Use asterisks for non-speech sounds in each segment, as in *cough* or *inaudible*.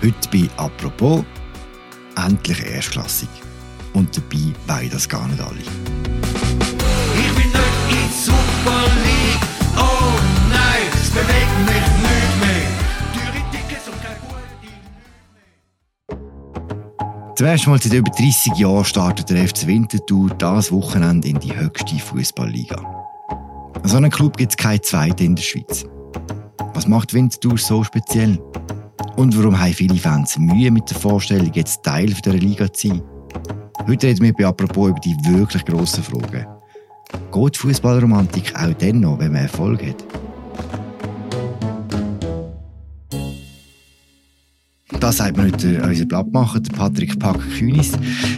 Heute bei «Apropos» endlich erstklassig. Und dabei wollen das gar nicht alle. Ich bin nicht in Super League. Oh nein, es bewegt mich nicht mehr. Teure Tickets und keine gute Zum ersten Mal seit über 30 Jahren startet der FC Winterthur das Wochenende in die höchste Fußballliga. So einen Club gibt es keinen zweiten in der Schweiz. Was macht Winterthur so speziell? Und warum haben viele Fans Mühe mit der Vorstellung, jetzt Teil dieser Liga zu sein? Heute reden wir bei «Apropos» über die wirklich grossen Fragen. Geht Fußballromantik auch dann noch, wenn man Erfolg hat? Das sagt mir heute unser Blattmacher, der Patrick Pack-Künis.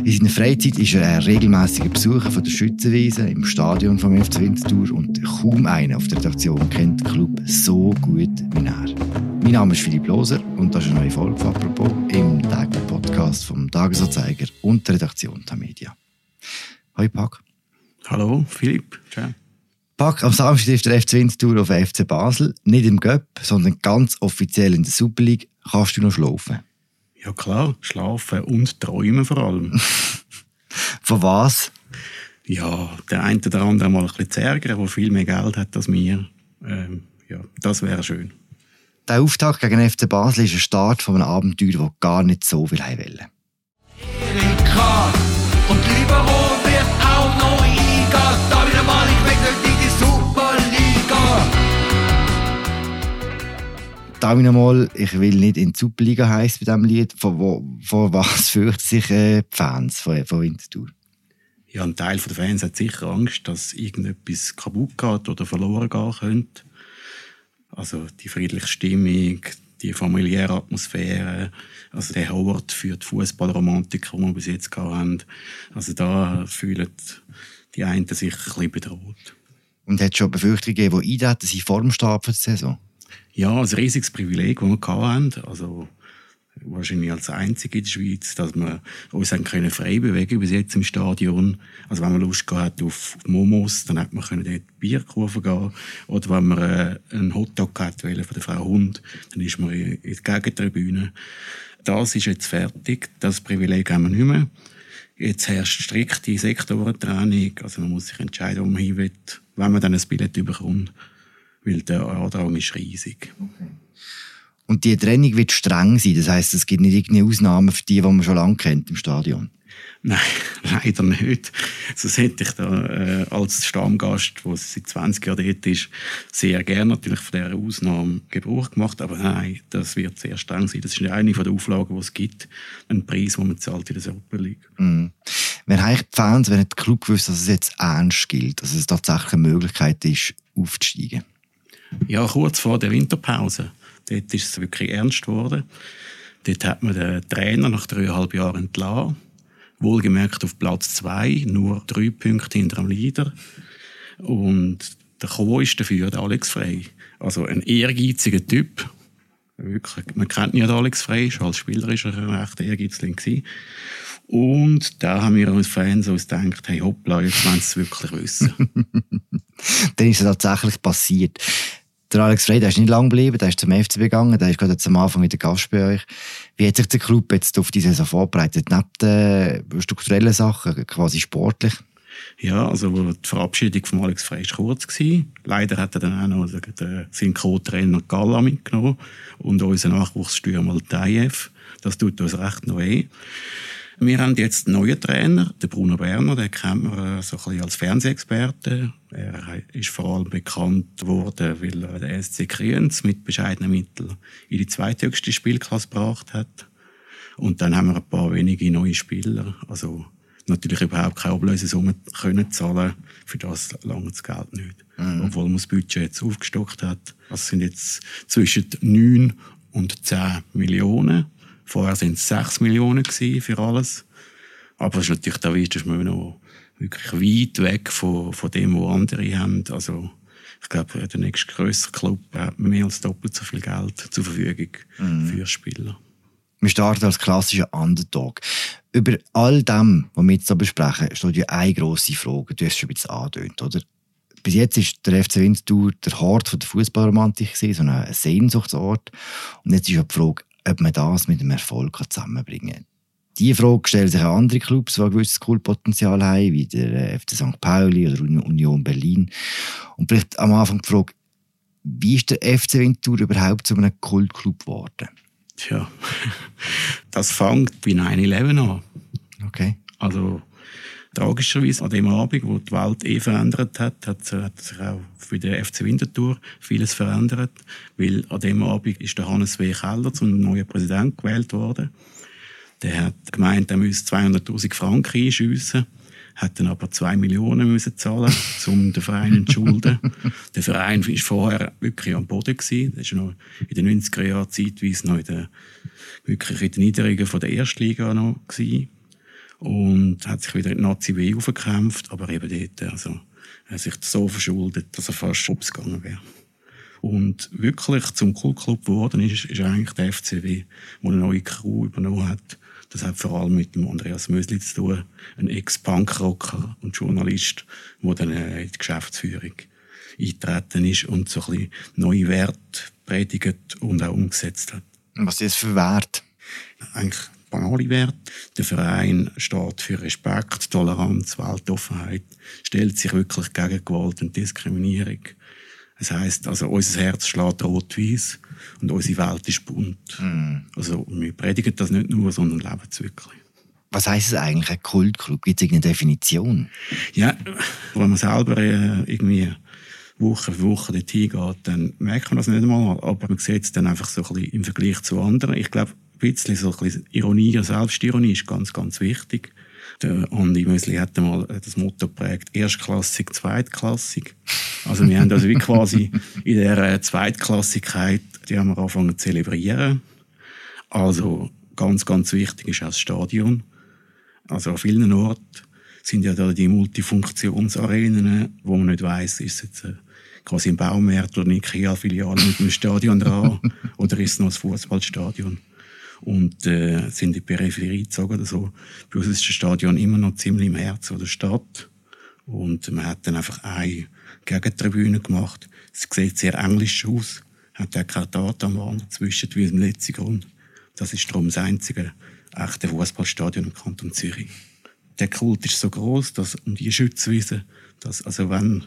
In seiner Freizeit ist er ein regelmäßiger Besucher von der Schützenwiese im Stadion vom FC Winterthur und kaum einer auf der Redaktion kennt den Club so gut wie er. Mein Name ist Philipp Loser und das ist eine neue Folge von «Apropos» im täglichen Podcast vom Tagesanzeiger und der Redaktion der Media. Hoi Pack. Hallo, Philipp. Ciao. Pack, am Samstag trifft der FC Winterthur auf den FC Basel. Nicht im Göpp, sondern ganz offiziell in der Super League. Kannst du noch schlafen? Ja klar, schlafen und träumen vor allem. *laughs* Von was? ja, der eine oder andere mal ein bisschen zu ärgern, der viel mehr Geld hat als wir. Ähm, ja, das wäre schön. Der Auftakt gegen den FC Basel ist ein Start von einem Abenteuer, das gar nicht so viel haben wollen. Erika. Und Libero wird auch noch eingehen. Da wieder mal, ich will nicht in die Superliga. Da ich noch mal, ich will nicht in die Superliga heißen bei diesem Lied. Vor, wo- vor was *laughs* fürchten sich äh, die Fans von, von Winterthur? Ja, ein Teil der Fans hat sicher Angst, dass irgendetwas kaputt geht oder verloren gehen könnte. Also die friedliche Stimmung, die familiäre Atmosphäre, also der Hort für die Fußballromantik, die wir bis jetzt gehabt haben. Also da fühlen die einen sich ein bisschen bedroht. Und hat es schon Befürchtungen gegeben, die eintreten sind vor dem Start der Saison? Ja, ein riesiges Privileg, das wir haben. Also, wahrscheinlich als Einzige in der Schweiz, dass wir uns können frei bewegen bis jetzt im Stadion. Also, wenn man Lust gehabt hat auf Momos, dann hat man können dort Bierkurven gehen. Oder wenn man äh, einen Hotdog wollte von der Frau Hund, dann ist man in, der Gegentribüne. Das ist jetzt fertig. Das Privileg haben wir nicht mehr. Jetzt herrscht strikte Sektorentraining. Also, man muss sich entscheiden, wo man hin will, wenn man dann ein Billett bekommt. Weil der Andrang ist riesig. Und die Trennung wird streng sein. Das heisst, es gibt nicht irgendeine Ausnahmen für die, die man schon lange kennt im Stadion. Nein, *laughs* leider nicht. Sonst hätte ich da äh, als Stammgast, der seit 20 Jahren dort ist, sehr gerne natürlich von dieser Ausnahme Gebrauch gemacht. Aber nein, das wird sehr streng sein. Das ist eine der Auflagen, die es gibt. Ein Preis, den man zahlt in der Super League. Mhm. Wenn eigentlich die Fans, wenn nicht Club gewusst, dass es jetzt ernst gilt, dass es tatsächlich eine Möglichkeit ist, aufzusteigen. Ja, kurz vor der Winterpause. Dort ist es wirklich ernst geworden. Dort hat man den Trainer nach dreieinhalb Jahren entlassen. Wohlgemerkt auf Platz zwei, nur drei Punkte hinter dem Leader. Und der Co. ist dafür der Alex Frey. Also ein ehrgeiziger Typ. Wirklich, man kennt ja Alex Frey, schon als Spieler ist er ein rechter Ehrgeizling gewesen. Und da haben wir als Fans uns gedacht, hey hoppla, jetzt wollen sie es wirklich wissen. *laughs* Dann ist es tatsächlich passiert. Der Alex Frey, der ist nicht lang geblieben, der ist zum FC gegangen, der ist gerade jetzt am Anfang wieder Gast bei euch. Wie hat sich der Club jetzt auf die Saison vorbereitet? Neben den strukturellen Sachen, quasi sportlich? Ja, also die Verabschiedung von Alex Frey war kurz. Gewesen. Leider hat er dann auch noch den, seinen Co-Trainer Galla mitgenommen und unseren Nachwuchsstürmer Tayev. Das tut uns recht noch weh. Wir haben jetzt einen neuen Trainer, den Bruno Berner, den kennt man äh, so ein bisschen als Fernsehexperte. Er ist vor allem bekannt worden, weil er den SC Kriens mit bescheidenen Mitteln in die zweithöchste Spielklasse gebracht hat. Und dann haben wir ein paar wenige neue Spieler. Also natürlich überhaupt keine Ablösesumme können zahlen. Für das lange das Geld nicht. Obwohl man das Budget jetzt aufgestockt hat. Das sind jetzt zwischen 9 und 10 Millionen. Vorher sind es 6 Millionen für alles. Aber das ist natürlich, da ist das noch wirklich weit weg von, von dem, was andere haben. Also, ich glaube, der nächste grössere Club hat mehr als doppelt so viel Geld zur Verfügung für Spieler. Wir starten als klassischer Underdog. Über all dem, was wir jetzt besprechen, steht ja eine grosse Frage. Du hast es schon ein bisschen angedeutet, oder? Bis jetzt ist der FC Winterthur der Hort der Fußballromantik so ein Sehnsuchtsort. Und jetzt ist ja die Frage, ob man das mit dem Erfolg zusammenbringen kann. Diese Frage stellen sich auch andere Clubs, die ein gewisses Kultpotenzial haben, wie der äh, FC St. Pauli oder Union Berlin. Und vielleicht am Anfang die Frage, wie ist der FC Winterthur überhaupt zu einem Kultclub geworden? Tja, *laughs* das fängt bei 9-11 an. Okay. Also tragischerweise an dem Abend, wo die Welt eh verändert hat, hat, hat sich auch für den FC Winterthur vieles verändert, weil an dem Abend ist der Hannes W. Keller zum neuen Präsident gewählt worden. Der hat gemeint, er müsse 200'000 Franken einschiessen hat dann aber zwei Millionen müssen zahlen, um den Verein zu entschulden. *laughs* der Verein war vorher wirklich am Boden gewesen. Das war noch in den 90er Jahren zeitweise noch in der, wirklich in den Niederungen von der Erstliga noch gewesen. Und hat sich wieder in die Nazi B aufgekämpft, aber eben dort, also, er hat sich so verschuldet, dass er fast schubs gegangen wäre. Und wirklich zum Kultclub geworden ist, ist eigentlich der FCW, der eine neue Crew übernommen hat. Das hat vor allem mit dem Andreas Mösli zu tun, ein Ex-Punkrocker und Journalist, der dann äh, in die Geschäftsführung eingetreten ist und so ein bisschen neue Werte predigt und auch umgesetzt hat. Was ist das für Wert? Eigentlich banale Werte. Der Verein steht für Respekt, Toleranz, Weltoffenheit, stellt sich wirklich gegen Gewalt und Diskriminierung. Das heisst, also, unser Herz schlägt rot-weiß und unsere Welt ist bunt. Mm. Also, wir predigen das nicht nur, sondern leben es wirklich. Was heisst es eigentlich, ein Kultclub? Gibt es irgendeine Definition? Ja, wenn man selber äh, irgendwie Woche für Woche dort hingeht, dann merkt man das nicht einmal. Aber man sieht es dann einfach so ein bisschen im Vergleich zu anderen. Ich glaube, bisschen so ein bisschen Ironie und Selbstironie ist ganz, ganz wichtig. Der Andi Mösli hat einmal das Motto geprägt, erstklassig, zweitklassig. Also wir haben also wie quasi in dieser Zweitklassigkeit, die haben wir angefangen zu zelebrieren. Also ganz, ganz wichtig ist auch das Stadion. Also an vielen Orten sind ja da die Multifunktionsarenen, wo man nicht weiß, ist es jetzt äh, quasi ein Baumarkt oder eine Ikea-Filiale mit einem Stadion dran *laughs* oder ist es noch ein Fußballstadion und äh, sind in die Peripherie gezogen oder so. Bei uns ist das Stadion immer noch ziemlich im Herzen der Stadt und man hat dann einfach eine Gegentribüne gemacht. Es sieht sehr englisch aus, hat auch keine Datenwand zwischen wie im letzten Grund. Das ist darum das einzige echte Fußballstadion im Kanton Zürich. Der Kult ist so groß, dass um die Schützwiese, dass also wenn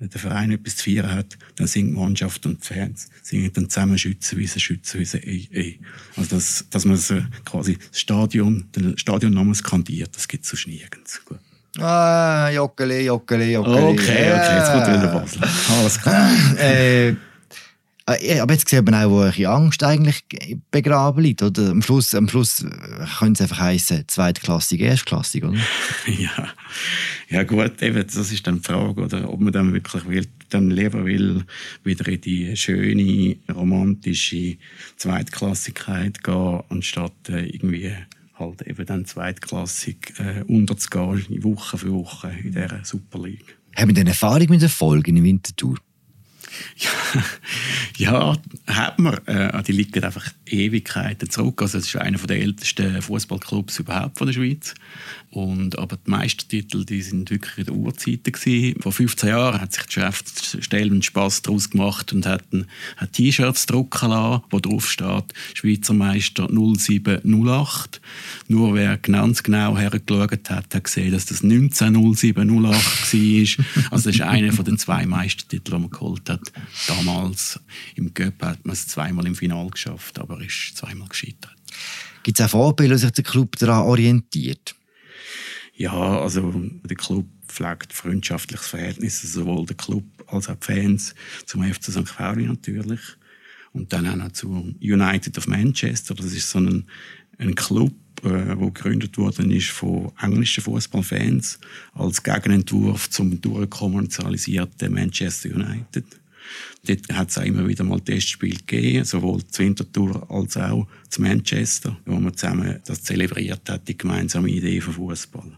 der Verein etwas zu feiern hat, dann singt die Mannschaft und die Fans singen dann zusammen Schützenwiese, Schützenwiese, ey, ey. Also, dass, dass man so quasi das Stadion, den Stadionnamen skandiert, das gibt es sonst nirgends. Gut. Ah, Joggeli, Joggeli, Joggeli. Okay, okay, jetzt kommt wieder Basel. Alles klar. äh, aber jetzt sieht man auch, wo eine Angst eigentlich begraben liegt. Oder? Am, Schluss, am Schluss könnte es einfach heißen, zweitklassig, erstklassig, oder? *laughs* ja. ja gut, eben, das ist dann die Frage, oder, ob man dann wirklich will, dann lieber will, wieder in die schöne, romantische Zweitklassigkeit gehen, anstatt äh, irgendwie halt eben dann zweitklassig äh, unterzugehen, Woche für Woche in dieser Super League. Haben wir denn Erfahrung mit Erfolgen in Winterthur? Ja, *laughs* ja hat man. Äh, die liegen einfach Ewigkeiten zurück. Also es ist einer der ältesten Fußballclubs überhaupt von der Schweiz. Und, aber die Meistertitel, die sind wirklich in der Urzeiten gewesen. Vor 15 Jahren hat sich die Geschäftsstelle einen Spass daraus gemacht und hat, T-Shirts drucken lassen, wo drauf steht Schweizer Meister 0708. Nur wer ganz genau hergeschaut hat, hat gesehen, dass das 190708 war. Also das ist einer von den zwei Meistertiteln, die man geholt hat. Damals im Göpp hat man es zweimal im Finale geschafft, aber ist zweimal gescheitert. Gibt es auch Vorbilder, wo sich der Club daran orientiert? Ja, also der Club pflegt freundschaftliches Verhältnis, sowohl der Club als auch die Fans zum FC St. Pauli natürlich. Und dann auch noch zu United of Manchester. Das ist so ein, ein Club, äh, wo gegründet worden ist von englischen Fußballfans als Gegenentwurf zum durchkommerzialisierten Manchester United. Dort hat es auch immer wieder mal Testspiele gegeben, sowohl zu Winterthur als auch zu Manchester, wo man zusammen das zelebriert hat, die gemeinsame Idee von Fußball.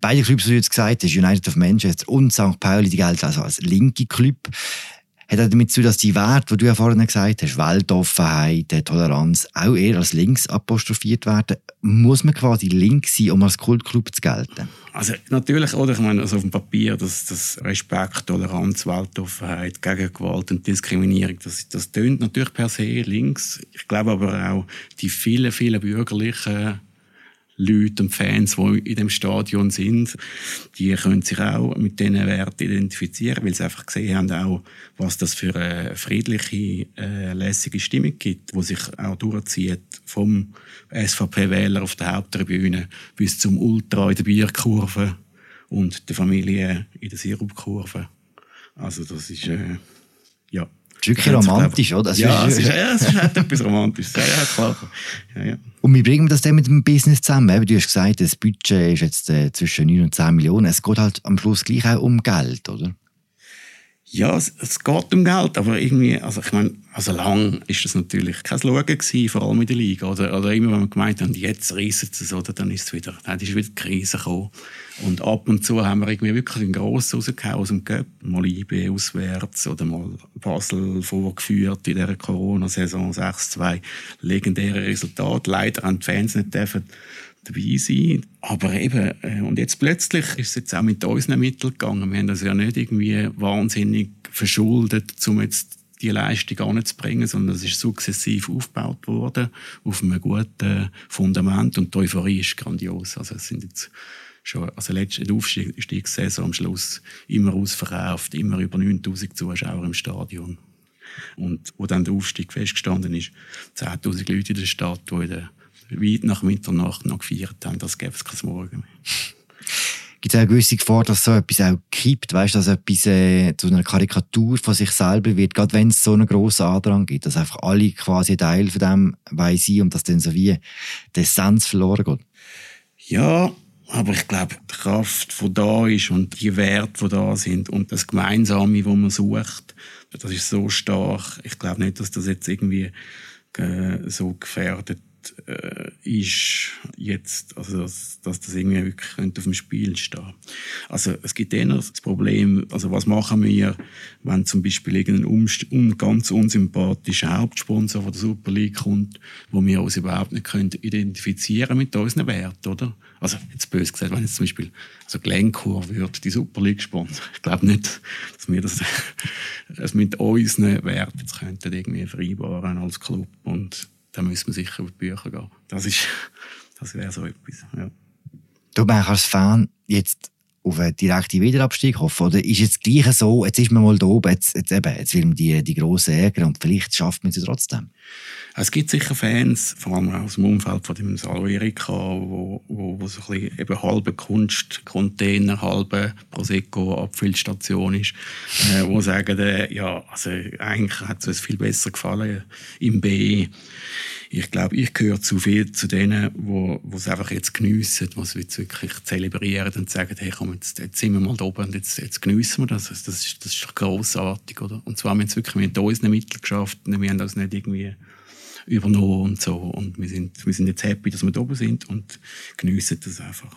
Beide Clubs, die du jetzt gesagt hast, United of Manchester und St. Pauli, die gelten also als linke Club. Hat auch damit zu dass die Werte, die du ja vorhin gesagt hast, Weltoffenheit, Toleranz, auch eher als links apostrophiert werden. Muss man quasi links sein, um als Kultclub zu gelten? Also natürlich, oder? Ich meine, also auf dem Papier, dass das Respekt, Toleranz, Weltoffenheit, Gegengewalt und Diskriminierung, das, das tönt natürlich per se links. Ich glaube aber auch, die vielen, vielen bürgerlichen Leute und Fans, die in dem Stadion sind, die können sich auch mit diesen Werten identifizieren, weil sie einfach gesehen haben, auch, was das für eine friedliche, äh, lässige Stimmung gibt, wo sich auch durchzieht vom SVP-Wähler auf der Haupttribüne bis zum Ultra in der Bierkurve und der Familie in der Sirupkurve. Also das ist, äh, ja. Das ist wirklich romantisch, oder? Das ja, ist- es ist, ja, es halt etwas Romantisches. Ja, ja, klar. Ja, ja. Und wie bringen wir das denn mit dem Business zusammen? Eben, Du hast gesagt, das Budget ist jetzt äh, zwischen 9 und 10 Millionen. Es geht halt am Schluss gleich auch um Geld, oder? Ja, es, es geht um Geld, aber irgendwie, also ich meine, also lang ist das natürlich kein Schauen gewesen, vor allem in der Liga. Oder, oder immer, wenn wir gemeint haben, jetzt reissen sie es, oder, dann ist es wieder, dann ist wieder die Krise gekommen. Und ab und zu haben wir irgendwie wirklich einen Grossen rausgehauen aus dem Cup. Mal IB auswärts oder mal Basel vorgeführt in dieser Corona-Saison 6-2. Legendäre Resultat. Leider haben die Fans nicht dürfen dabei sein. Aber eben, äh, und jetzt plötzlich ist es jetzt auch mit unseren Mitteln gegangen. Wir haben das ja nicht irgendwie wahnsinnig verschuldet, um jetzt die Leistung anzubringen, sondern es ist sukzessiv aufgebaut worden auf einem guten Fundament und die Euphorie ist grandios. Also es sind jetzt schon, also letzte Aufstiegssaison am Schluss immer ausverkauft, immer über 9000 Zuschauer im Stadion. Und wo dann der Aufstieg festgestanden ist, 10.000 Leute in der Stadt, die in der, weit nach Mitternacht noch gefeiert haben, das gäbe es kein Morgen mehr. Gibt es auch eine gewisse Gefahr, dass so etwas auch kippt, weißt, dass etwas äh, zu einer Karikatur von sich selber wird, gerade wenn es so einen grossen Andrang gibt, dass einfach alle quasi Teil von dem wollen sein und dass dann so wie die Essenz verloren geht. Ja, aber ich glaube, die Kraft, die da ist und die Werte, die da sind und das Gemeinsame, wo man sucht, das ist so stark. Ich glaube nicht, dass das jetzt irgendwie äh, so gefährdet äh, ist jetzt, also dass, dass das irgendwie wirklich könnte auf dem Spiel stehen. Also es gibt eher das Problem, also was machen wir, wenn zum Beispiel irgendein umst- un, ganz unsympathischer Hauptsponsor von der Super League kommt, wo wir uns überhaupt nicht können identifizieren mit unseren Werten, oder? Also jetzt bös gesagt, wenn jetzt zum Beispiel also Glencore würde die Super League sponsern, ich glaube nicht, dass wir das, *laughs* das mit unseren Werten jetzt könnten irgendwie vereinbaren als Club und da müssen wir sicher über die Bücher gehen. Das ist, *laughs* das wäre so etwas, ja. Du meinst als Fan jetzt auf einen direkten Wiederabstieg hoffen? Oder ist es gleich so, jetzt ist man mal da oben, jetzt, jetzt, eben, jetzt will man die, die Grossen ärgern und vielleicht schafft man ja trotzdem? Es gibt sicher Fans, vor allem aus dem Umfeld von dem Salo Erika, wo, wo, wo so ein bisschen eben halbe Kunstcontainer, halbe Prosecco-Abfüllstation ist, äh, wo sagen, äh, ja, also eigentlich hat es uns viel besser gefallen im B. Ich glaube, ich gehöre zu viel zu denen, wo, wo es einfach jetzt geniessen, es jetzt wirklich zelebrieren und sagen, hey, komm, jetzt, jetzt sind wir mal da oben und jetzt, jetzt geniessen wir das. Das ist, das ist grossartig, oder? Und zwar haben wir es wirklich mit unseren Mitteln geschafft. Wir haben das nicht irgendwie übernommen und so. Und wir sind, wir sind jetzt happy, dass wir da oben sind und geniessen das einfach.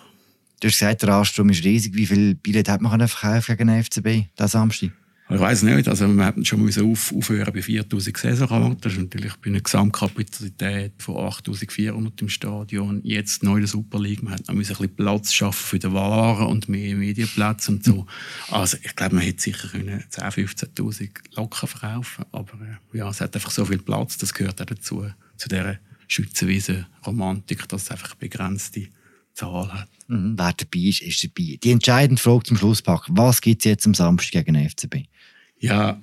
Du hast gesagt, der Anstrom ist riesig. Wie viele Billette hat man verkaufen gegen den FCB diesen Samstag? Ich weiß nicht, also wir hätten schon müssen auf, aufhören bei 4000 Saisonkarten. Das ist natürlich bei einer Gesamtkapazität von 8400 im Stadion. Jetzt neu in der Super League. Man hat noch ein bisschen Platz schaffen für die Waren und mehr Medienplätze und so. Also ich glaube, man hätte sicher können 10.000, 15.000 locker verkaufen Aber äh, ja, es hat einfach so viel Platz, das gehört auch dazu, zu dieser Schützenwiese-Romantik, dass es einfach begrenzte Zahl hat. Mhm. Wer dabei ist, ist dabei. Die entscheidende Frage zum Schlusspack. Was gibt es jetzt am Samstag gegen den FCB? Ja.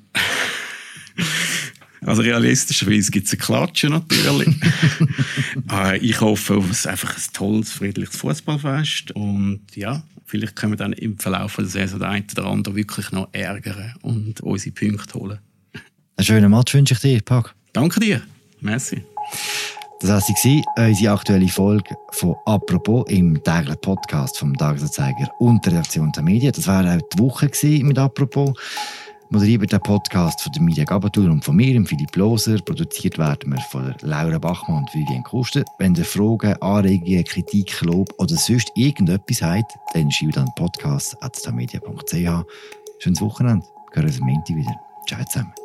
Also realistischerweise gibt es ein Klatschen natürlich. *laughs* äh, ich hoffe auf ein, einfach ein tolles, friedliches Fußballfest. Und ja, vielleicht können wir dann im Verlauf der Saison den einen oder anderen wirklich noch ärgern und unsere Punkte holen. Einen schönen Match wünsche ich dir, Pack. Danke dir. Merci. Das war sie, unsere aktuelle Folge von «Apropos» im täglichen Podcast vom Tagesanzeiger und der Redaktion der Medien. Das war auch die Woche mit «Apropos». Moderiert der Podcast von der Media Gabatur und von mir, Philipp Loser. Produziert werden wir von Laura Bachmann und Vivian Kuster. Wenn ihr Fragen, Anregungen, Kritik, Lob oder sonst irgendetwas habt, dann schreibt an podcast.tamedia.ch. Schönes Wochenende. Wir hören uns am Montag wieder. Ciao zusammen.